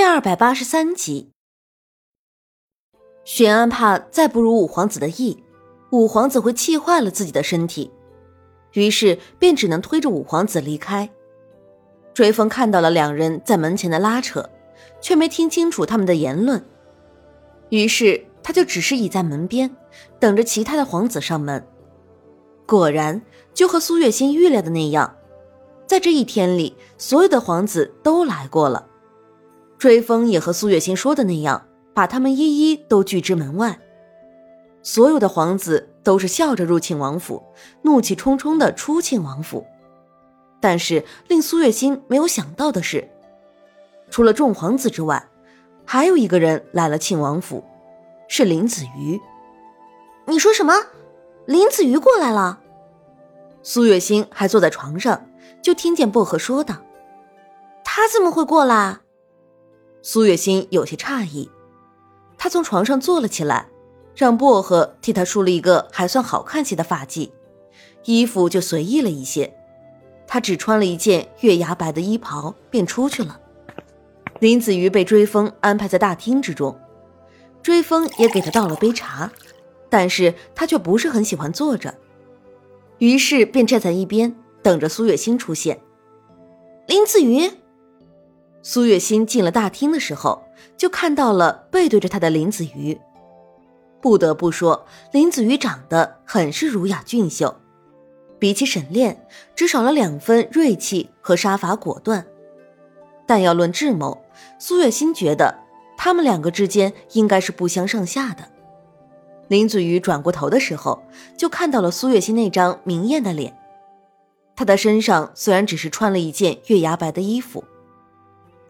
第二百八十三集，玄安怕再不如五皇子的意，五皇子会气坏了自己的身体，于是便只能推着五皇子离开。追风看到了两人在门前的拉扯，却没听清楚他们的言论，于是他就只是倚在门边，等着其他的皇子上门。果然，就和苏月心预料的那样，在这一天里，所有的皇子都来过了。追风也和苏月心说的那样，把他们一一都拒之门外。所有的皇子都是笑着入庆王府，怒气冲冲的出庆王府。但是令苏月心没有想到的是，除了众皇子之外，还有一个人来了庆王府，是林子瑜。你说什么？林子瑜过来了？苏月心还坐在床上，就听见薄荷说道：“他怎么会过来？”苏月心有些诧异，她从床上坐了起来，让薄荷替她梳了一个还算好看些的发髻，衣服就随意了一些。她只穿了一件月牙白的衣袍，便出去了。林子瑜被追风安排在大厅之中，追风也给他倒了杯茶，但是他却不是很喜欢坐着，于是便站在一边等着苏月心出现。林子瑜。苏月心进了大厅的时候，就看到了背对着他的林子瑜。不得不说，林子瑜长得很是儒雅俊秀，比起沈炼，只少了两分锐气和杀伐果断。但要论智谋，苏月心觉得他们两个之间应该是不相上下的。林子瑜转过头的时候，就看到了苏月心那张明艳的脸。他的身上虽然只是穿了一件月牙白的衣服。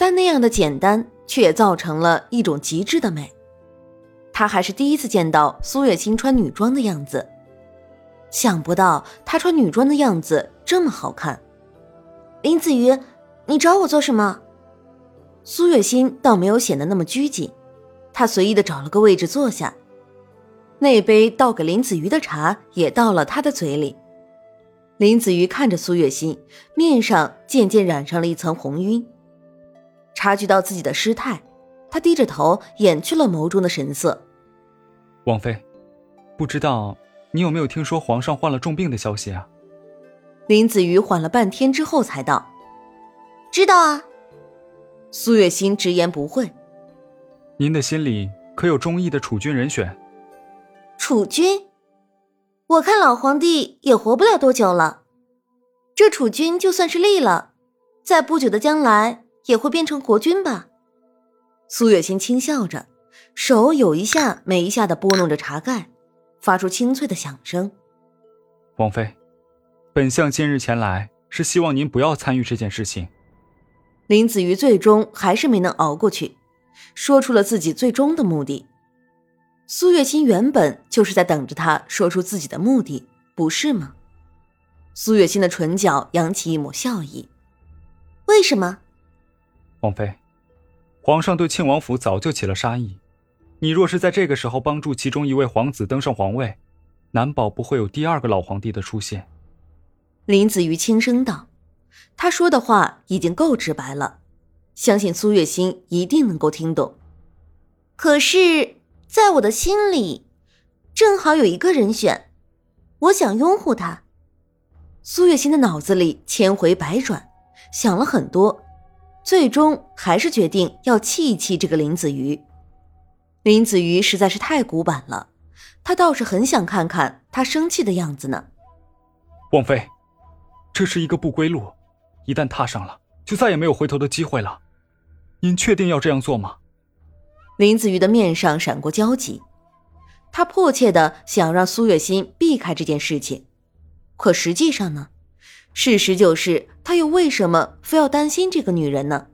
但那样的简单，却也造成了一种极致的美。他还是第一次见到苏月心穿女装的样子，想不到她穿女装的样子这么好看。林子瑜，你找我做什么？苏月心倒没有显得那么拘谨，她随意的找了个位置坐下，那杯倒给林子瑜的茶也到了他的嘴里。林子瑜看着苏月心，面上渐渐染上了一层红晕。察觉到自己的失态，他低着头掩去了眸中的神色。王妃，不知道你有没有听说皇上患了重病的消息啊？林子瑜缓了半天之后才道：“知道啊。”苏月心直言不讳：“您的心里可有中意的储君人选？”储君，我看老皇帝也活不了多久了。这储君就算是立了，在不久的将来。也会变成国君吧？苏月心轻笑着，手有一下没一下的拨弄着茶盖，发出清脆的响声。王妃，本相今日前来是希望您不要参与这件事情。林子瑜最终还是没能熬过去，说出了自己最终的目的。苏月心原本就是在等着他说出自己的目的，不是吗？苏月心的唇角扬起一抹笑意。为什么？王妃，皇上对庆王府早就起了杀意，你若是在这个时候帮助其中一位皇子登上皇位，难保不会有第二个老皇帝的出现。林子瑜轻声道：“他说的话已经够直白了，相信苏月心一定能够听懂。可是，在我的心里，正好有一个人选，我想拥护他。”苏月心的脑子里千回百转，想了很多。最终还是决定要气一气这个林子瑜。林子瑜实在是太古板了，他倒是很想看看他生气的样子呢。王妃，这是一个不归路，一旦踏上了，就再也没有回头的机会了。您确定要这样做吗？林子瑜的面上闪过焦急，他迫切的想让苏月心避开这件事情，可实际上呢？事实就是，他又为什么非要担心这个女人呢？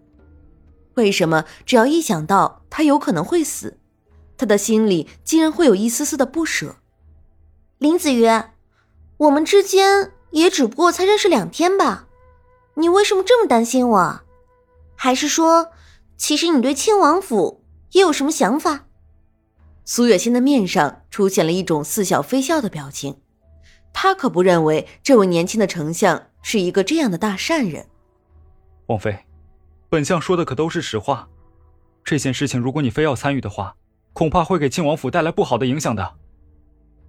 为什么只要一想到她有可能会死，他的心里竟然会有一丝丝的不舍？林子瑜，我们之间也只不过才认识两天吧，你为什么这么担心我？还是说，其实你对亲王府也有什么想法？苏月心的面上出现了一种似笑非笑的表情。他可不认为这位年轻的丞相是一个这样的大善人。王妃，本相说的可都是实话。这件事情如果你非要参与的话，恐怕会给庆王府带来不好的影响的。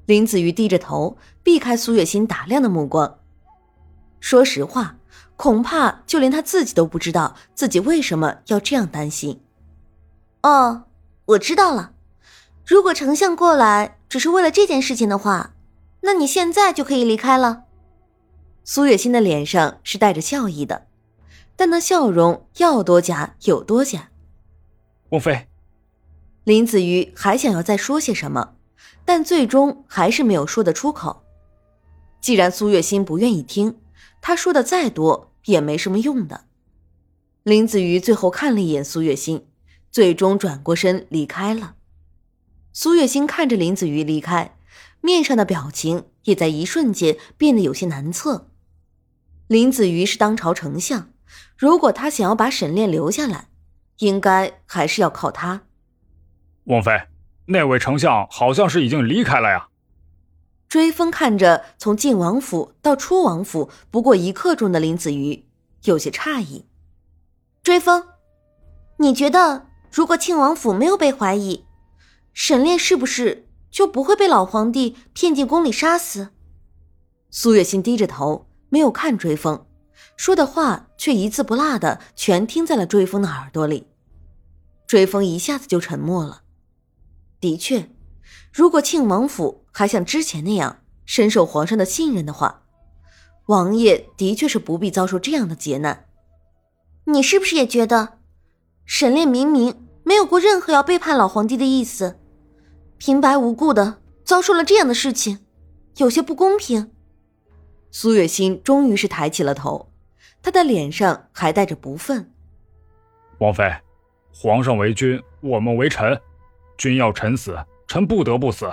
林子瑜低着头，避开苏月心打量的目光。说实话，恐怕就连他自己都不知道自己为什么要这样担心。哦，我知道了。如果丞相过来只是为了这件事情的话，那你现在就可以离开了。苏月心的脸上是带着笑意的，但那笑容要多假有多假。王妃，林子瑜还想要再说些什么，但最终还是没有说得出口。既然苏月心不愿意听，他说的再多也没什么用的。林子瑜最后看了一眼苏月心，最终转过身离开了。苏月心看着林子瑜离开，面上的表情也在一瞬间变得有些难测。林子瑜是当朝丞相，如果他想要把沈炼留下来。应该还是要靠他。王妃，那位丞相好像是已经离开了呀。追风看着从进王府到出王府不过一刻钟的林子瑜，有些诧异。追风，你觉得如果庆王府没有被怀疑，沈炼是不是就不会被老皇帝骗进宫里杀死？苏月心低着头，没有看追风。说的话却一字不落的全听在了追风的耳朵里，追风一下子就沉默了。的确，如果庆王府还像之前那样深受皇上的信任的话，王爷的确是不必遭受这样的劫难。你是不是也觉得，沈炼明明没有过任何要背叛老皇帝的意思，平白无故的遭受了这样的事情，有些不公平？苏月心终于是抬起了头。她的脸上还带着不忿。王妃，皇上为君，我们为臣，君要臣死，臣不得不死。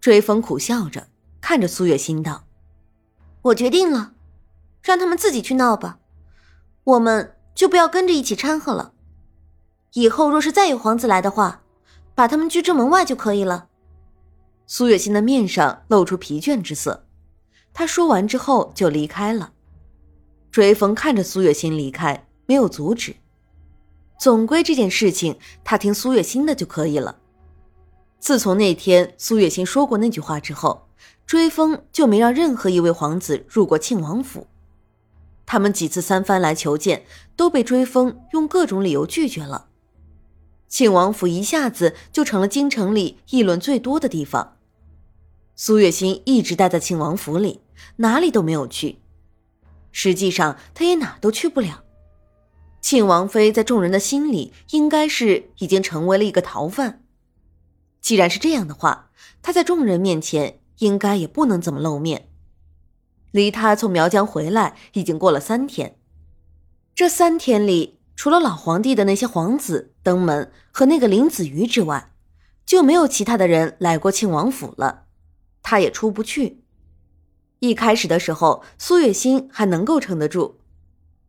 追风苦笑着看着苏月心道：“我决定了，让他们自己去闹吧，我们就不要跟着一起掺和了。以后若是再有皇子来的话，把他们拒之门外就可以了。”苏月心的面上露出疲倦之色，他说完之后就离开了。追风看着苏月心离开，没有阻止。总归这件事情，他听苏月心的就可以了。自从那天苏月心说过那句话之后，追风就没让任何一位皇子入过庆王府。他们几次三番来求见，都被追风用各种理由拒绝了。庆王府一下子就成了京城里议论最多的地方。苏月心一直待在庆王府里，哪里都没有去。实际上，他也哪都去不了。庆王妃在众人的心里，应该是已经成为了一个逃犯。既然是这样的话，他在众人面前应该也不能怎么露面。离他从苗疆回来已经过了三天，这三天里，除了老皇帝的那些皇子登门和那个林子瑜之外，就没有其他的人来过庆王府了。他也出不去。一开始的时候，苏月心还能够撑得住，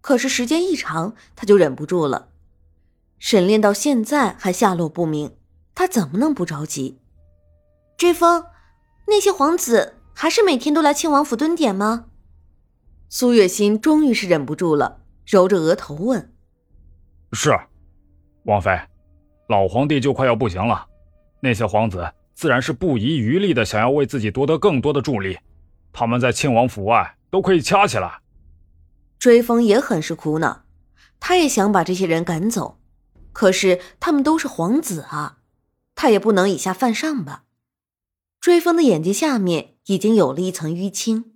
可是时间一长，他就忍不住了。沈炼到现在还下落不明，他怎么能不着急？追风，那些皇子还是每天都来庆王府蹲点吗？苏月心终于是忍不住了，揉着额头问：“是，王妃，老皇帝就快要不行了，那些皇子自然是不遗余力的想要为自己夺得更多的助力。”他们在庆王府外都可以掐起来。追风也很是苦恼，他也想把这些人赶走，可是他们都是皇子啊，他也不能以下犯上吧。追风的眼睛下面已经有了一层淤青。